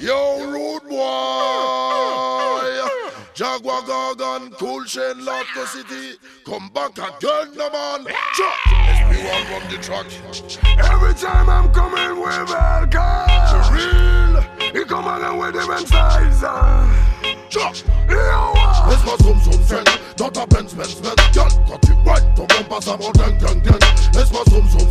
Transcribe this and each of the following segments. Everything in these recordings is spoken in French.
Yo, rude boy. Jaguar Gargan, cool chain, Lotto City. Come back again, no man. Everyone run the track. Every time I'm coming with Hellcat. Real. He come along with different styles. Chuck. Yo, Laisse-moi zoom zoom zen Dans ta Benz Benz Benz Girl, quand tu whine Ton bon passe avant gang gang. Gang Laisse-moi zoom zoom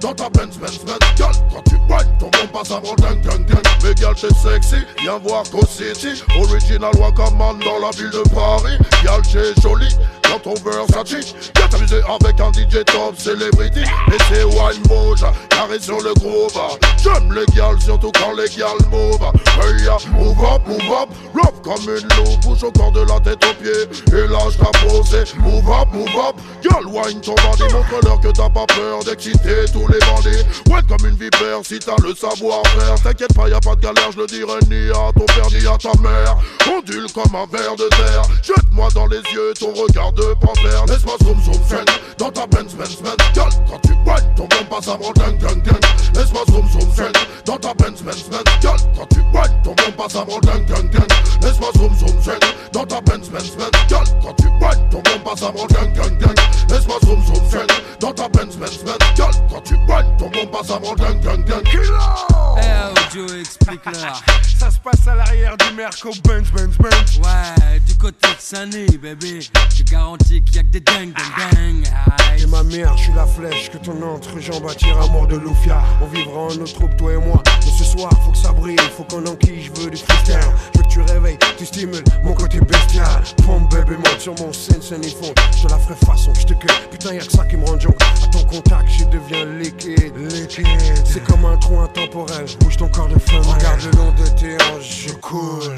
Dans ta Benz Benz Benz Girl, quand tu whine Ton bon passe avant gang gang gang. Mais girl t'es sexy. Viens voir Co City. Original Wakaman dans la ville de Paris. Girl t'es jolie dans ton Versace Viens t'amuser avec un DJ top celebrity. Et c'est wine moja Carré sur le groove J'aime les gals surtout quand les gals move Hey ya, move up, move up. Love comme une loupe Bouge au corps de la tête aux pieds. Et lâche ta posée Move up, move up. Girl wine ton bandit. Montre-leur que t'as pas peur d'exciter tous les bandits. Ouais comme une vipère si t'as le savoir-faire. T'inquiète pas y'a pas de galère Je le dirai ni à ton père ni à ta mère. Ondule comme un ver de terre. Jette-moi dans les yeux ton regard de panthère. Laisse-moi zoom zoom zen? Dans ta Benz Benz Benz Girl quand tu whine ton bon passe avant gang gang gang. Laisse-moi zoom zoom zen? Dans ta Benz Benz Benz Girl quand tu whine ton bon passe avant gang gang gang. Laisse-moi zoom zoom zen? Dans ta Benz Benz Benz Girl quand tu whine ton bon passe avant gang gang gang Laisse-moi zoom zoom zen Dans ta Benz Benz Benz Girl quand tu whine ton bon passe avant gang gang gang Eh, Joe, explique-leur. Ça se passe à l'arrière du Merco Benz Benz Benz. Ouais, du côté de Sunny, bébé. Je garantis qu'il y a que des dingues, dingues, dingues. Aïe. T'es ma mère, je suis la flèche que ton entrejambe attire à mort de Lufia. On vivra en notre troupe, toi et moi. Mais ce soir, faut que ça brille, faut qu'on enquille, je veux du freestyle. Je veux que tu réveilles, tu stimules mon côté bestial. Bébé, monte sur mon scène, scène et fond. Je la ferai façon, je te cueille. Putain, y'a que ça qui me rend junk. À ton contact, je deviens liquide. Liquide. C'est comme un trou intemporel. Bouge ton corps de femme. Regarde le long de tes hanches, je coule.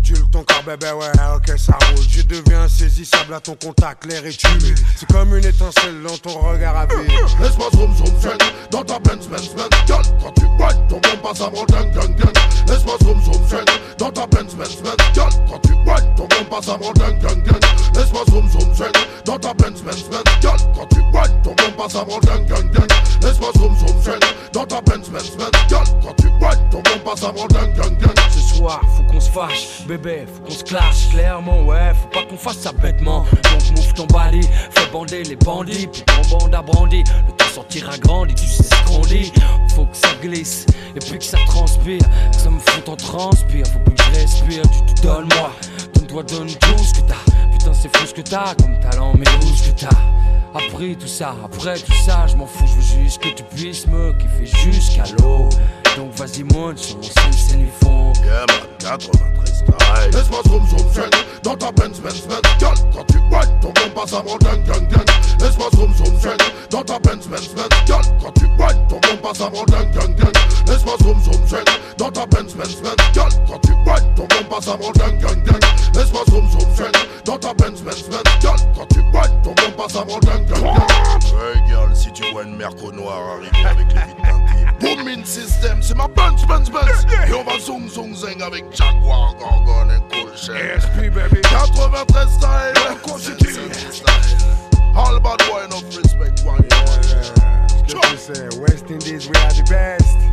Ondule ton corps, bébé, ouais, ok, ça roule. Je deviens insaisissable à ton contact, l'air est humide. C'est comme une étincelle dans ton regard à vide. Laisse-moi zoom zoom zen Dans ta Benz Benz Benz Girl quand tu whine ton bon passe avant gang gang gang. Laisse-moi zoom zoom zen Dans ta Benz Benz Benz Girl quand tu whine ton bon passe avant gang gang gang. Laisse-moi zoom zoom zen Dans ta Benz Benz Benz Girl quand tu whine ton bon passe avant gang gang gang. Laisse-moi zoom zoom zen Dans ta Benz Benz Benz Girl quand tu whine ton bon passe avant gang gang gang. Ce soir, faut qu'on se fâche, bébé, faut qu'on se clash clairement, ouais, faut pas qu'on fasse ça bêtement. Donc move ton body, fais bander les bandits, puis ton bande a brandi. Le temps sortira grandi, tu sais ce qu'on dit. Faut que ça glisse, et puis que ça transpire, que ça me fout en transpire. Faut plus que je respire, tu te donnes moi. Donne-toi, donne tout ce que t'as. Putain, c'est fou ce que t'as comme talent, mais où ce que t'as? Après tout ça, après tout ça, je m'en fous, je veux juste que tu puisses me kiffer jusqu'à l'eau. Donc vas-y monte sur mon scène, c'est lui fond. Yeah man, 93 style Laisse-moi zoom zoom Dans ta Benz Benz Benz quand tu whine ton bon passe avant gang gang gang. Laisse-moi zoom zoom Dans ta Benz Benz Benz quand tu whine ton bon passe avant gang gang gang. Laisse-moi zoom zoom Dans ta Benz Benz Benz quand tu whine ton bon passe avant gang gang gang. Laisse-moi zoom zoom Dans ta Benz Benz Benz quand tu whine ton bon passe avant gang gang gang. Hey girl si tu vois une merco noire arriver avec les vides Booming system c'est ma Benz Benz Benz Et on va zoom zoom zing avec Jaguar Gorgon et Cool Chain SP, baby. 93 style. Style. All bad boy enough respect Ce que tu West Indies, we are the best.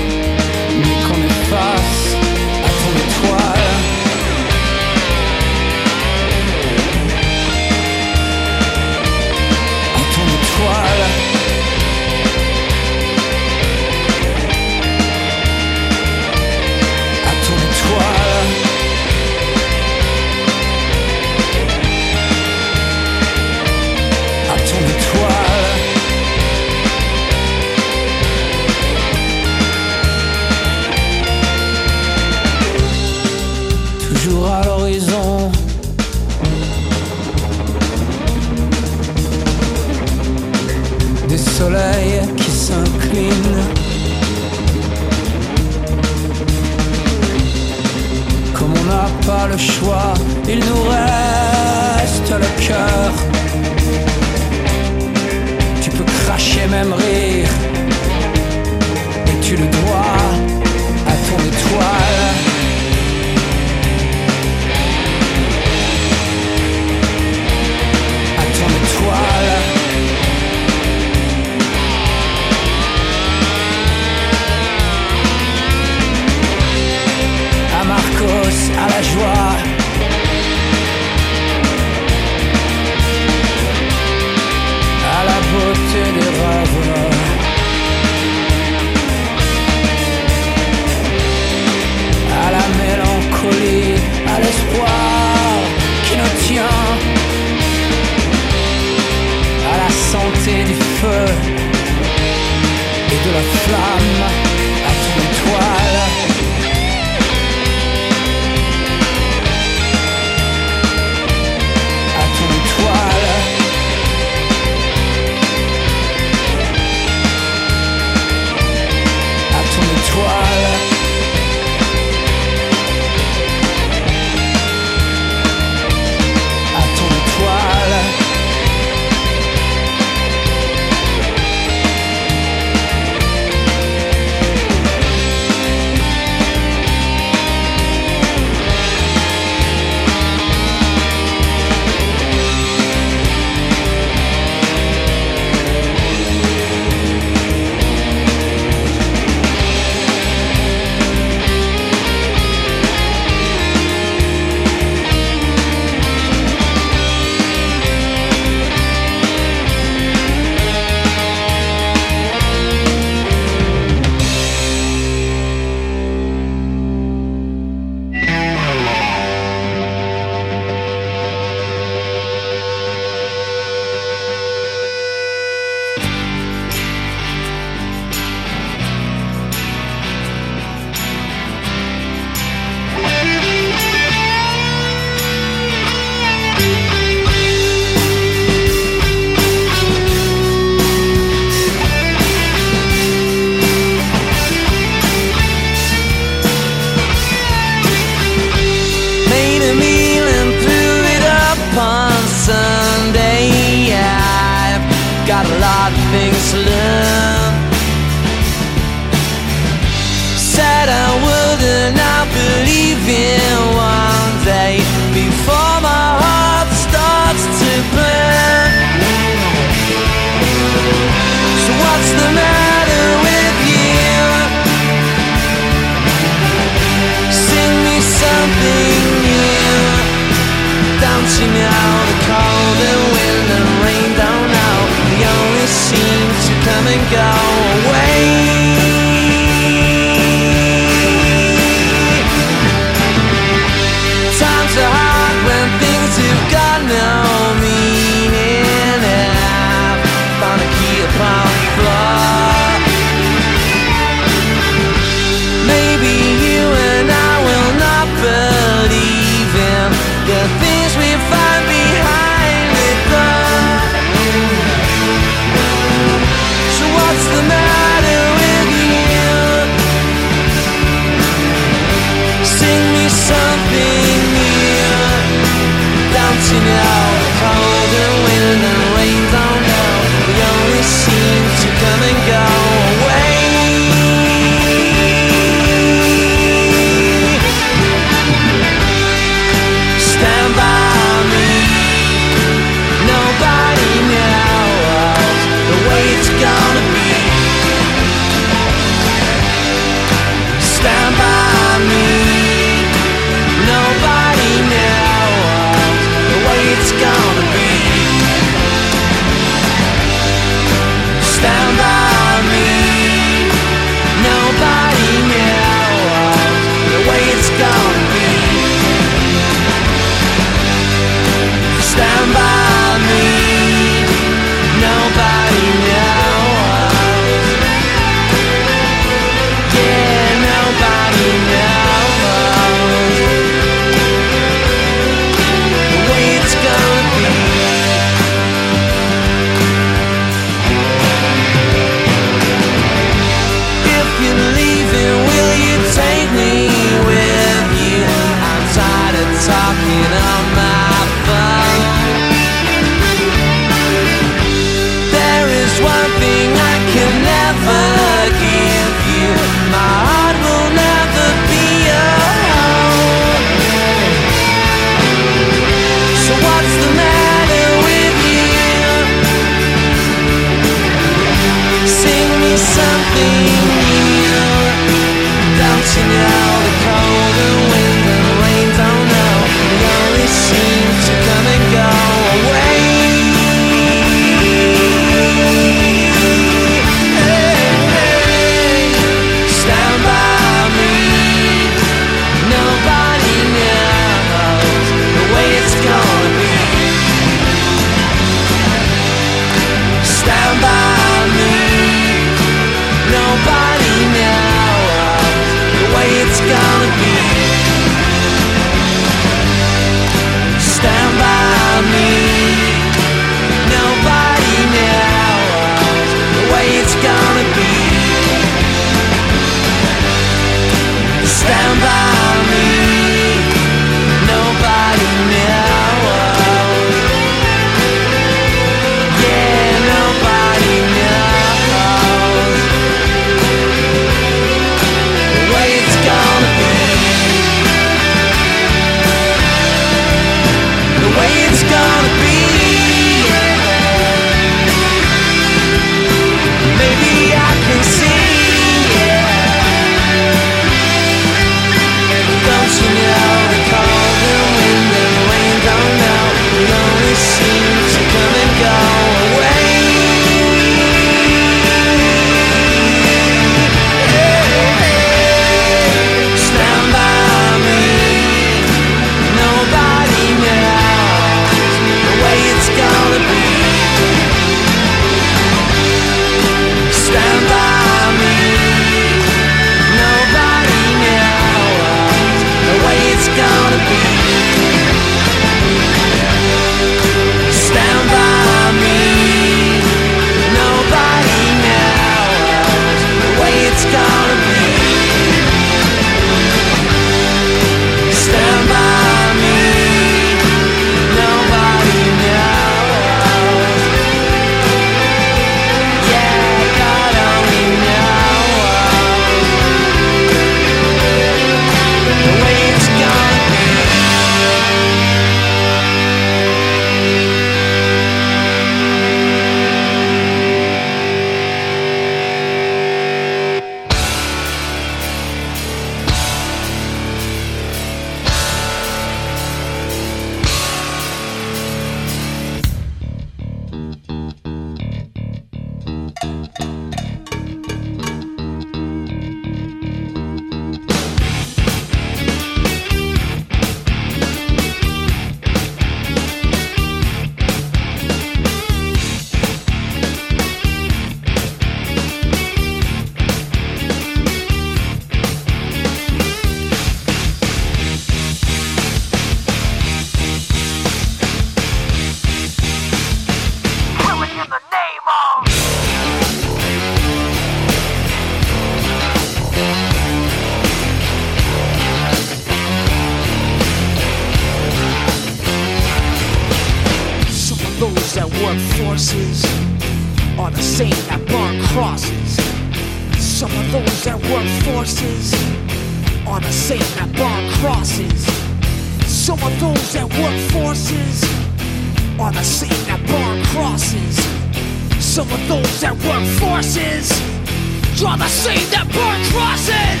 Draw the scene that burns crosses.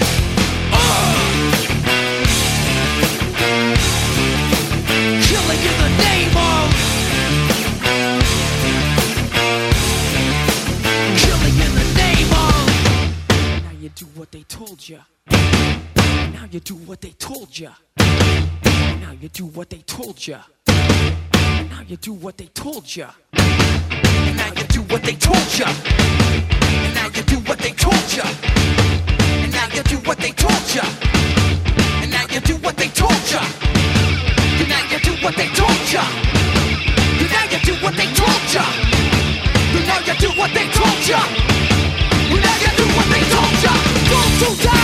Uh. Killing in the name of. Killing in the name of. Now you do what they told ya. Now you do what they told ya. Now you do what they told ya. Now you do what they told ya what they told ya. And now you do what they told ya. And now you do what they told ya. And now you do what they told ya. And now you do what they told ya. And now you do what they told ya. And now you do what they told ya. And now you do what they told ya. Go to die.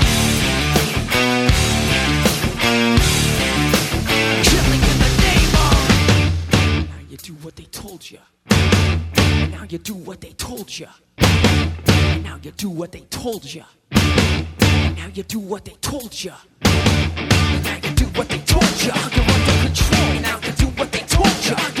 told you. And now you do what they told you. And now you do what they told you. And now you do what they told you. And now you do what they told you. You're under control. Now you do what they told you.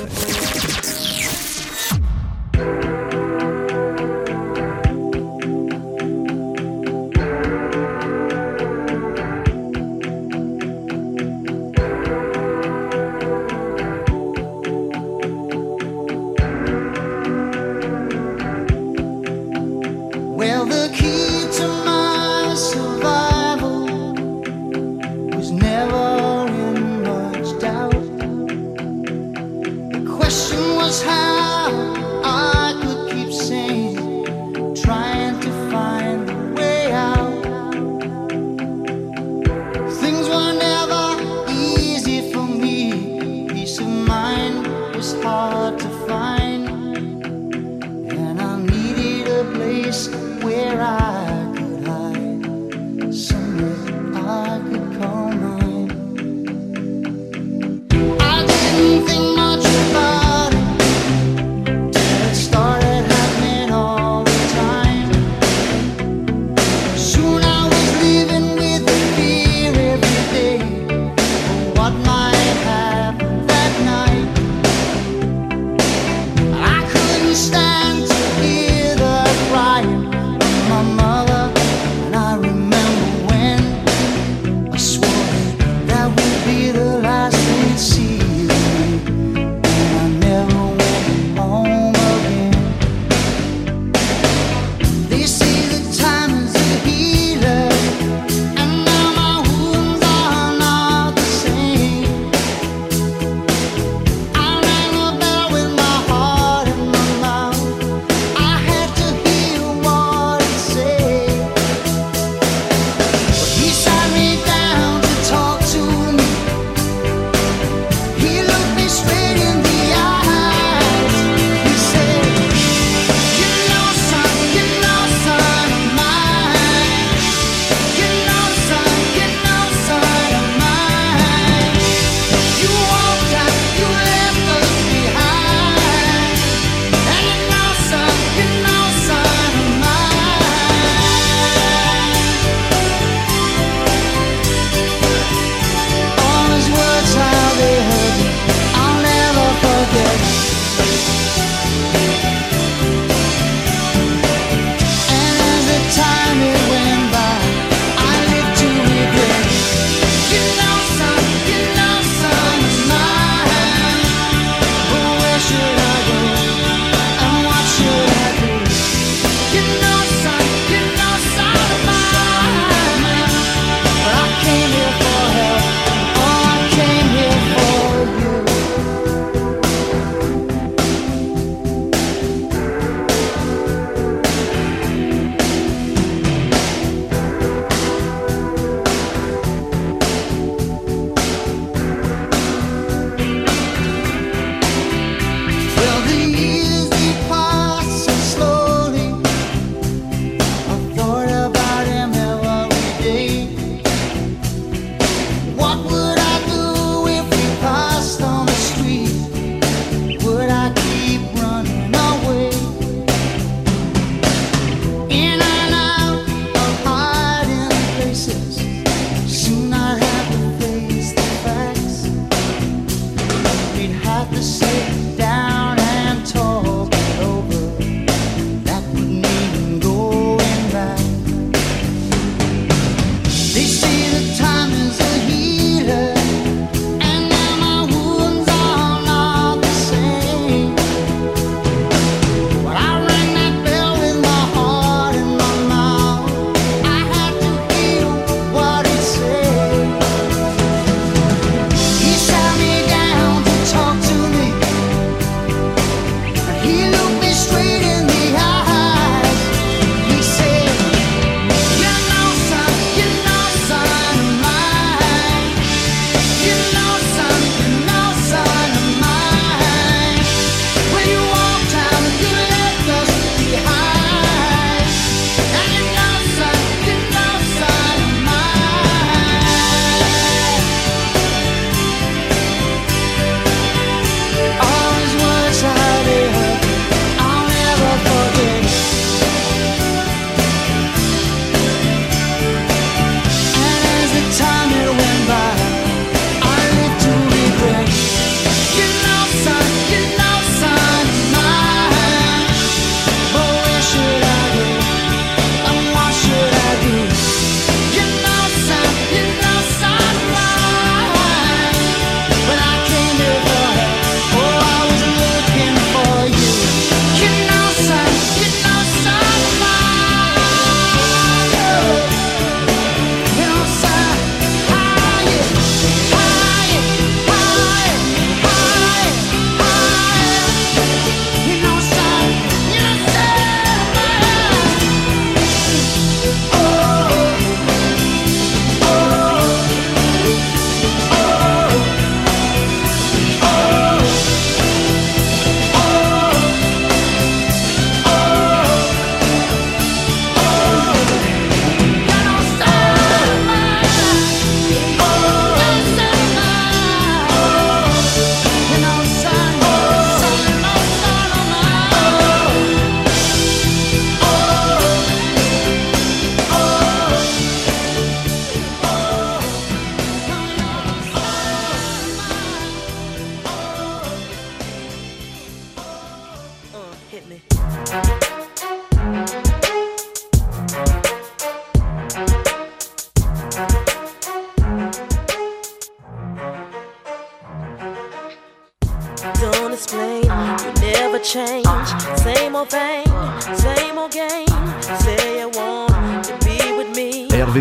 Música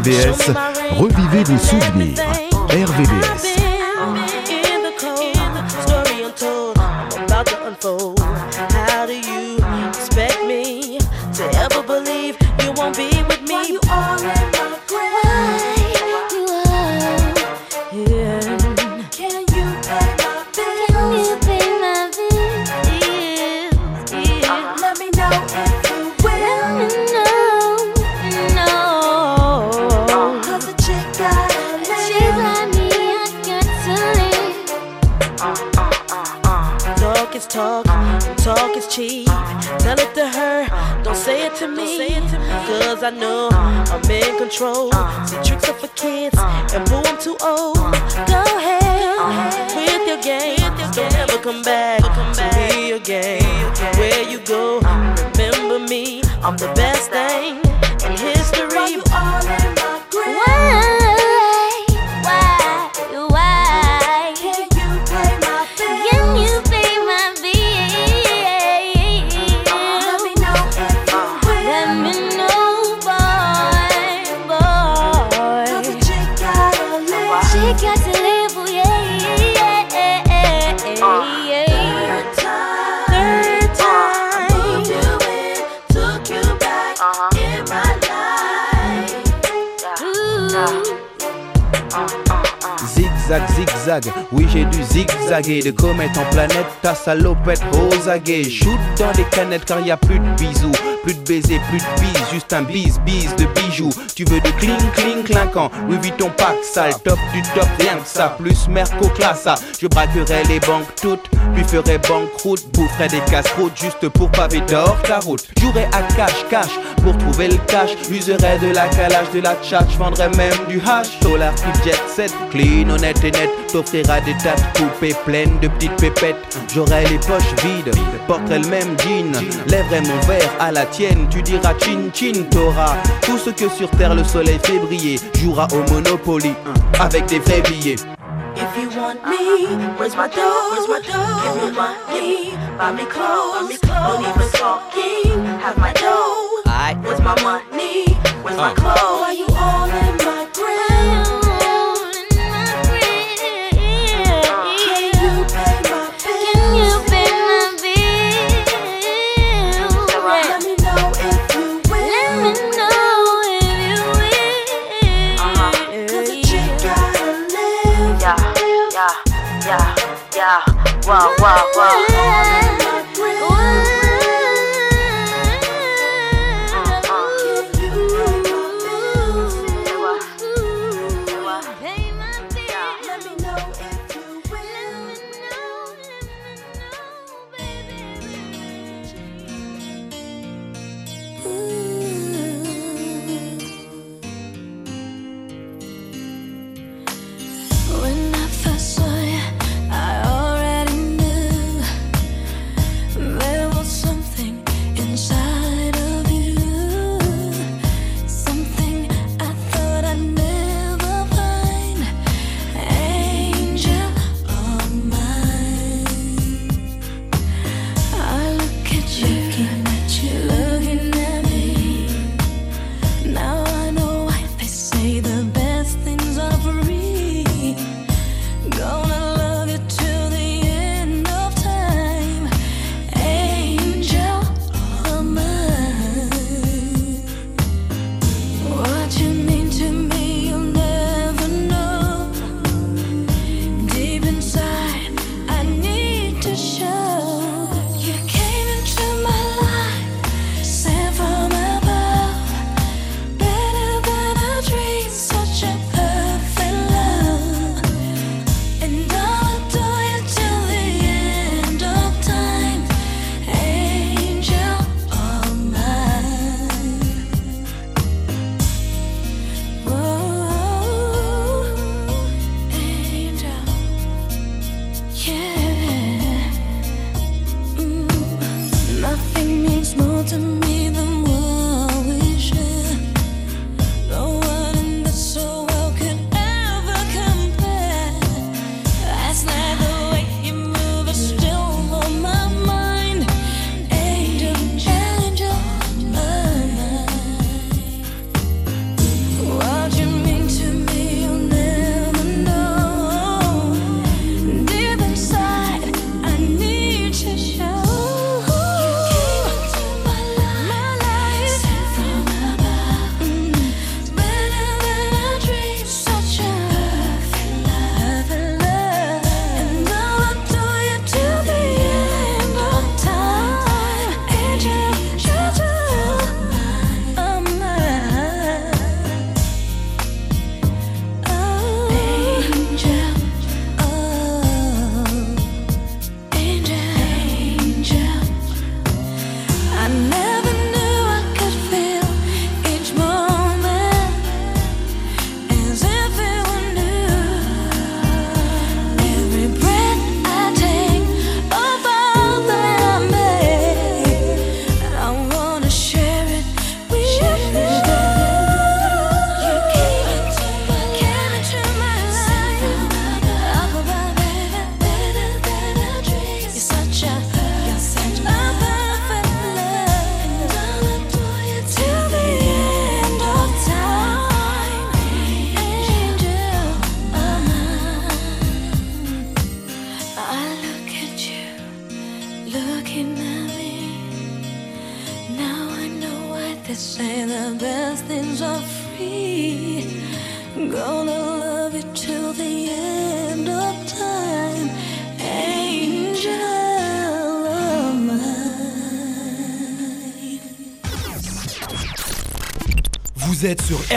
come back to me Zigzag, oui j'ai dû zigzaguer De comète en planète, ta salopette aguets Shoot dans des canettes car y a plus de bisous Plus de baisers, plus de bises, juste un bise, bise de bijoux. Tu veux de cling, cling, clinquant. Louis Vuitton pack sale, top du top, rien que ça. Plus Merco classa, je braquerai les banques toutes Puis ferai banqueroute, boufferai des casse-routes Juste pour paver d'or ta route. Jouerai à cash, cash, pour trouver le cash. Userai de la calage, de la tchatch. Vendrai même du hash, dollar flip jet set Clean, honnête et net, t'offrira des tas de coupées pleines de petites pépettes. J'aurai les poches vides, porterai le même jean. Lèverai mon verre à la tienne, tu diras chin T'auras tout ce que sur terre le soleil fait briller Jouera au Monopoly, avec des vrais billets If you want me, where's my dough? Where's my dough? Give me money, buy me clothes, don't even talking, have my dough. Where's my money? Where's my clothes? Why you all in 哇哇哇。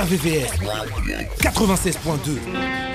RVVS 96.2.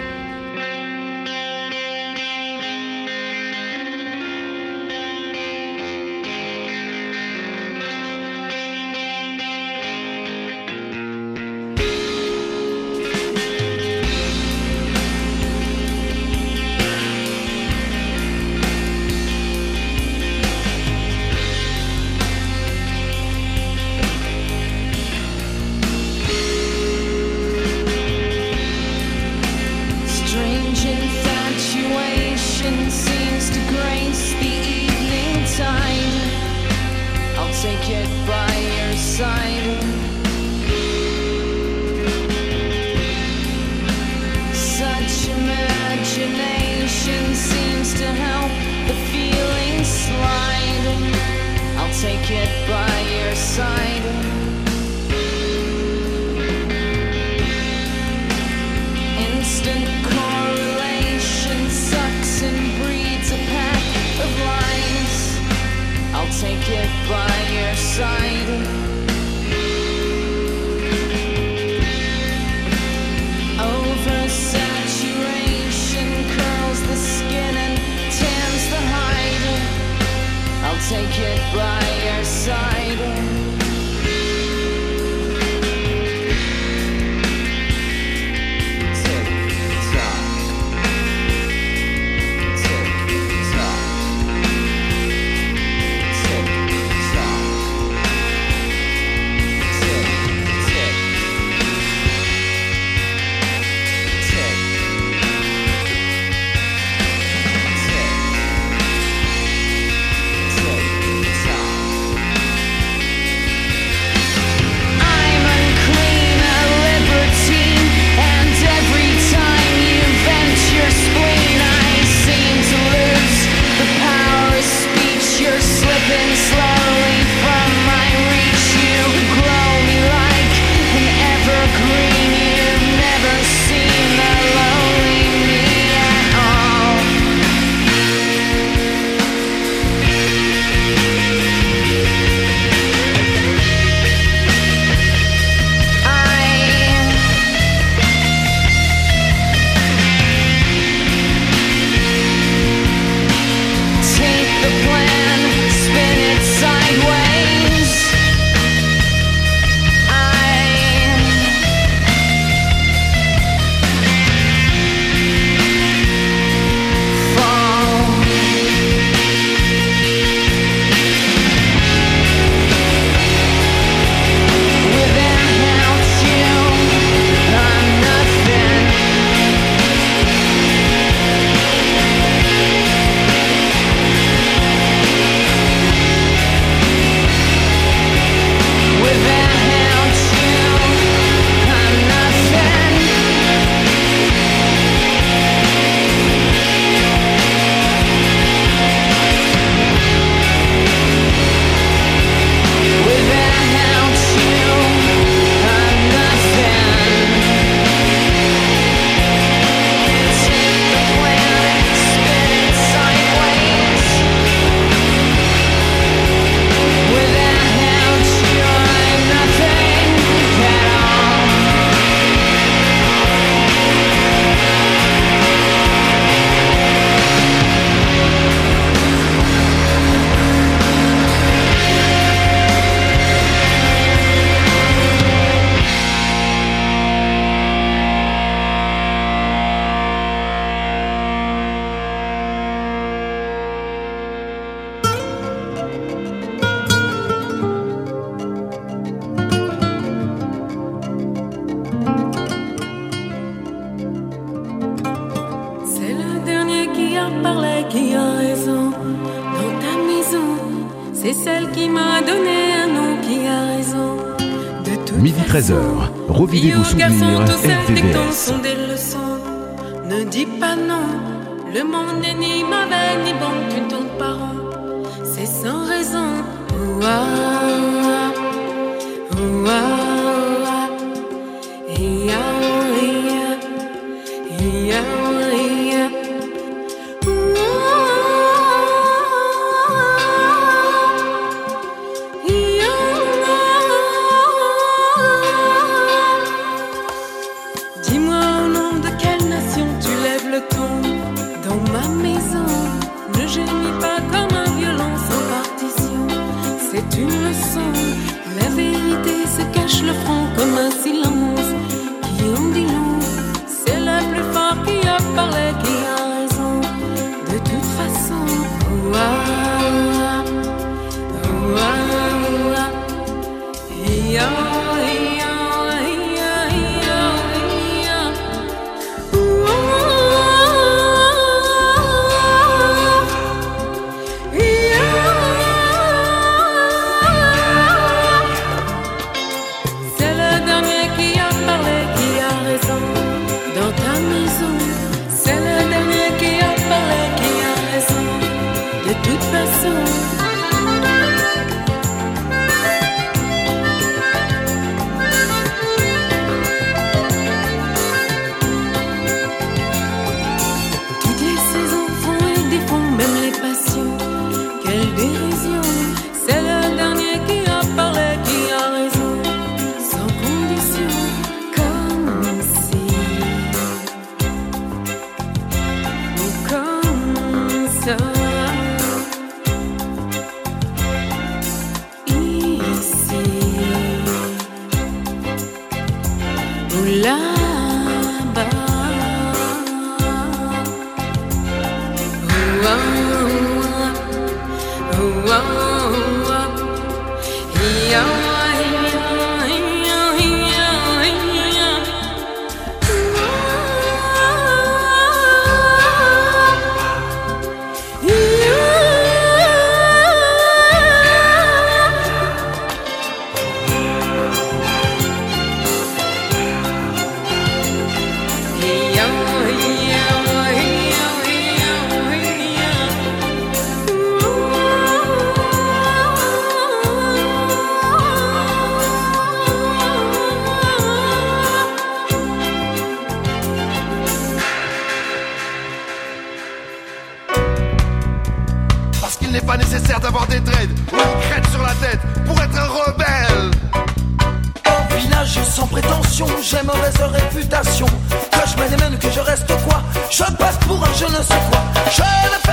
Que je me démène, que je reste quoi Je passe pour un je ne sais quoi. Je ne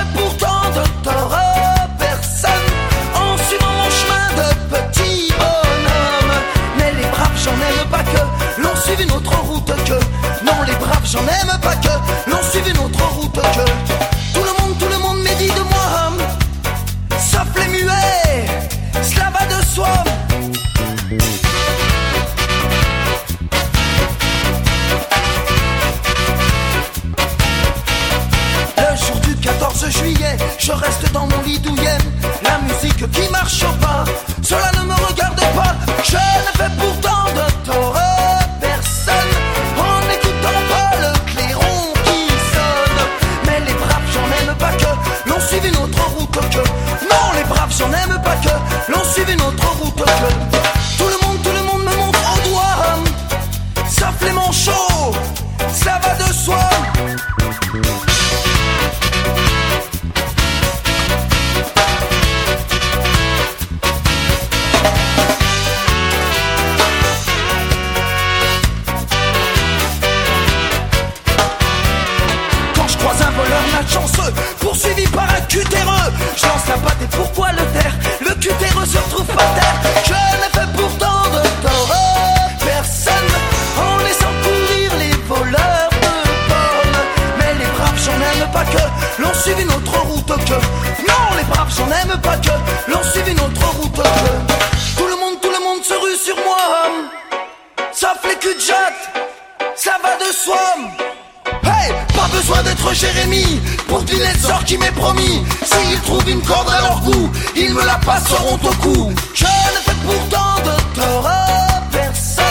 ils trouvent une corde à leur cou, ils me la passeront au cou. Je ne fais pourtant de tort à personne,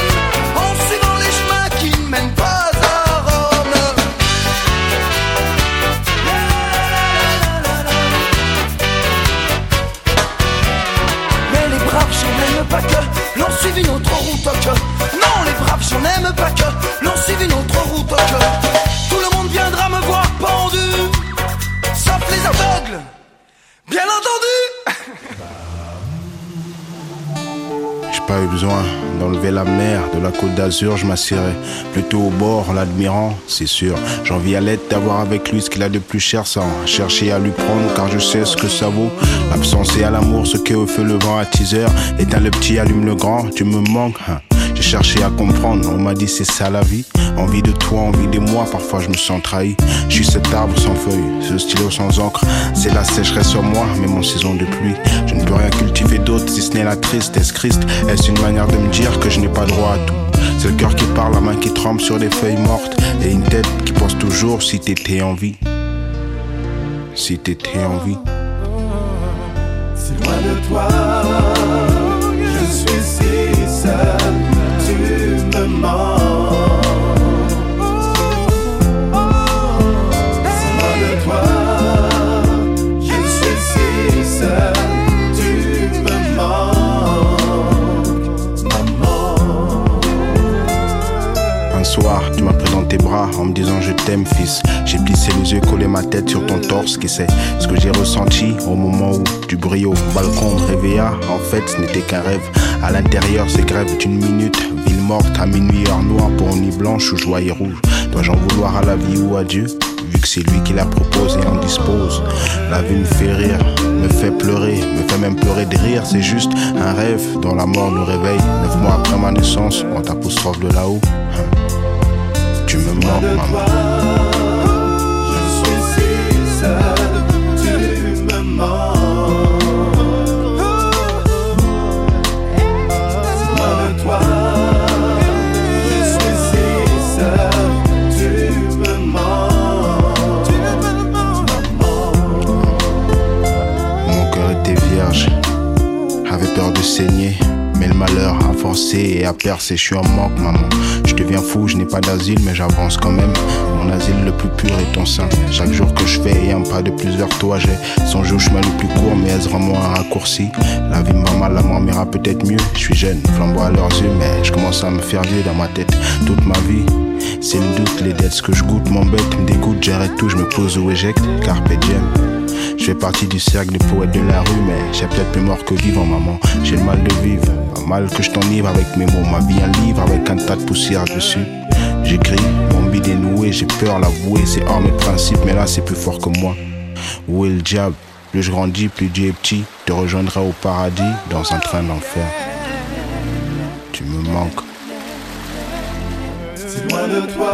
en suivant les chemins qui ne mènent pas. pas que l'on suivit notre route que Non les braves j'en aime pas que pas besoin d'enlever la mer de la côte d'Azur, je m'assierai plutôt au bord, l'admirant, c'est sûr. J'envie à l'aide d'avoir avec lui ce qu'il a de plus cher sans chercher à lui prendre, car je sais ce que ça vaut. L'absence et à l'amour, ce que fait le vent à teaser. Éteins le petit, allume le grand, tu me manques. hein. J'ai cherché à comprendre, on m'a dit c'est ça la vie. Envie de toi, envie de moi, parfois je me sens trahi. Je suis cet arbre sans feuilles, ce stylo sans encre. C'est la sécheresse sur moi, même en saison de pluie. Je ne peux rien cultiver d'autre si ce n'est la tristesse. Christ, est-ce une manière de me dire que je n'ai pas droit à tout? C'est le cœur qui parle, la main qui tremble sur des feuilles mortes. Et une tête qui pense toujours si t'étais en vie. Si t'étais en vie. Si loin de toi, Un soir, tu m'as pris dans tes bras en me disant je t'aime fils. J'ai plissé les yeux, collé ma tête sur ton torse, qui sait ce que j'ai ressenti au moment où du bruit au balcon réveilla. En fait, ce n'était qu'un rêve. À l'intérieur, c'est grève d'une minute. Ville morte à minuit, heure noire pour nuit blanche ou joie et rouge. Dois-je en vouloir à la vie ou à Dieu? Vu que c'est lui qui la propose et en dispose. La vie me fait rire, me fait pleurer, me fait même pleurer de rire. C'est juste un rêve dont la mort nous réveille. Neuf mois après ma naissance, on t'apostrophe de là-haut. Tu me manques, maman. Je suis et a percé, je suis en manque, maman. Je deviens fou, je n'ai pas d'asile, mais j'avance quand même. Mon asile le plus pur est ton sein. Chaque jour que je fais un pas de plus vers toi, j'ai songé au chemin le plus court, mais est-ce vraiment un raccourci? La vie mal, la mort m'ira peut-être mieux. Je suis jeune, flambeau à leurs yeux, mais je commence à me faire vieux dans ma tête toute ma vie. C'est le doute, les dettes, ce que je goûte m'embête, me dégoûte, j'arrête tout, je me pose ou éjecte, carpe diem. Je fais partie du cercle des poètes de la rue, mais j'ai peut-être plus mort que vivant, maman. J'ai le mal de vivre, pas mal que je t'enivre avec mes mots. Ma vie un livre avec un tas de poussière dessus. J'écris, mon bide est noué, j'ai peur l'avouer, c'est hors mes principes, mais là c'est plus fort que moi. Où est le diable? Plus je grandis, plus Dieu est petit. Te rejoindrai au paradis dans un train d'enfer. Tu me manques. Si loin de toi,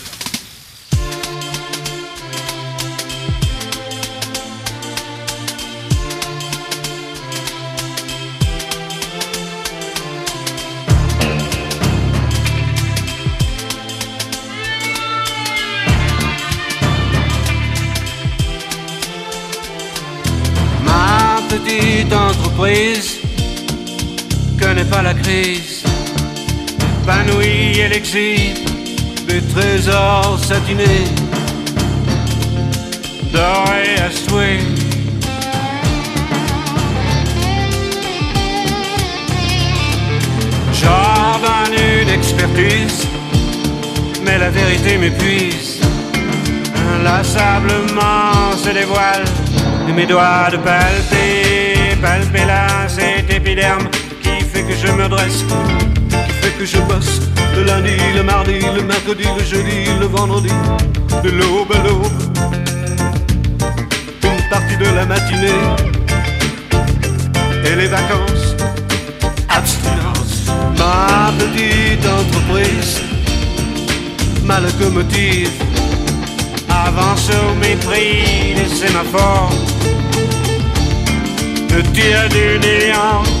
La crise, épanouie et l'exil des trésors satinés, dorés à souhait. Jardin nu d'expertise, mais la vérité m'épuise. Inlassablement se dévoile et mes doigts de palper, palper là cet épiderme je me dresse, qui fait que je bosse le lundi, le mardi, le mercredi, le jeudi, le vendredi, de l'aube à l'aube. Une partie de la matinée et les vacances, abstinence. Ma petite entreprise, ma locomotive, avance au mépris des sémaphores, le tir du néant.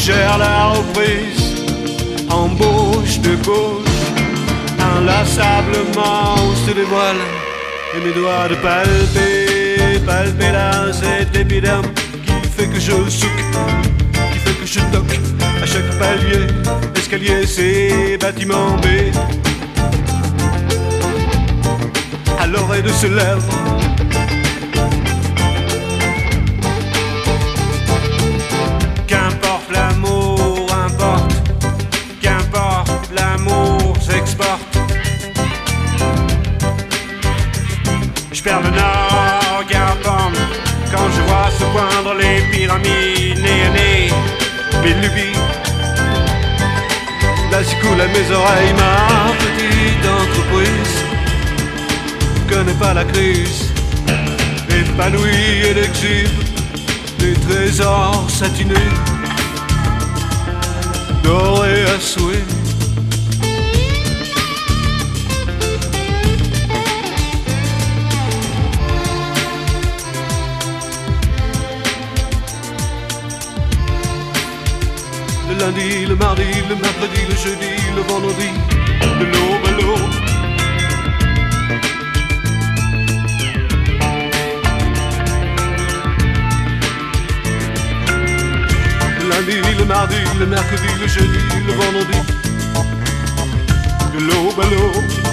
suggère la reprise, embauche de gauche, inlassablement se dévoile, et mes doigts de palper, palper là cet épiderme qui fait que je souque, qui fait que je toque à chaque palier, escalier, c'est bâtiment B. À l'oreille de ce lèvre, Je perds le nord, Garpam, quand je vois se poindre les pyramides nez à nez. Là j'y coule à mes oreilles ma petite entreprise. Connais pas la crise, épanouie et exhibe des trésors satinés, dorés à souhait. Lundi, le mardi, le mercredi, le jeudi, le vendredi, de l'aube à l'aube. Lundi, le mardi, le mercredi, le jeudi, le vendredi, de l'aube.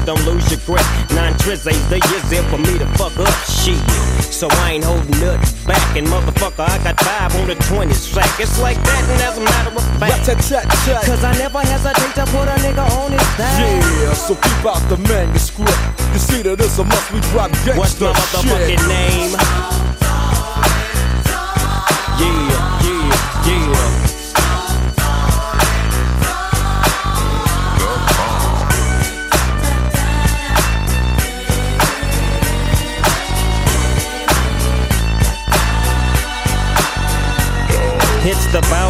But don't lose your grip. Nine trizz ain't the years there for me to fuck up shit. So I ain't holding nothing back, and motherfucker, I got five on the 20 sack. It's like that, and as a matter of fact, cause I never hesitate to put a nigga on his back. Yeah, so keep out the manuscript. You see that it's a must we drop gangsta What's my motherfucking shit. name?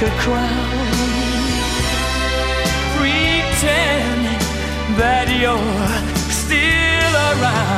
Like a crown, pretending that you're still around.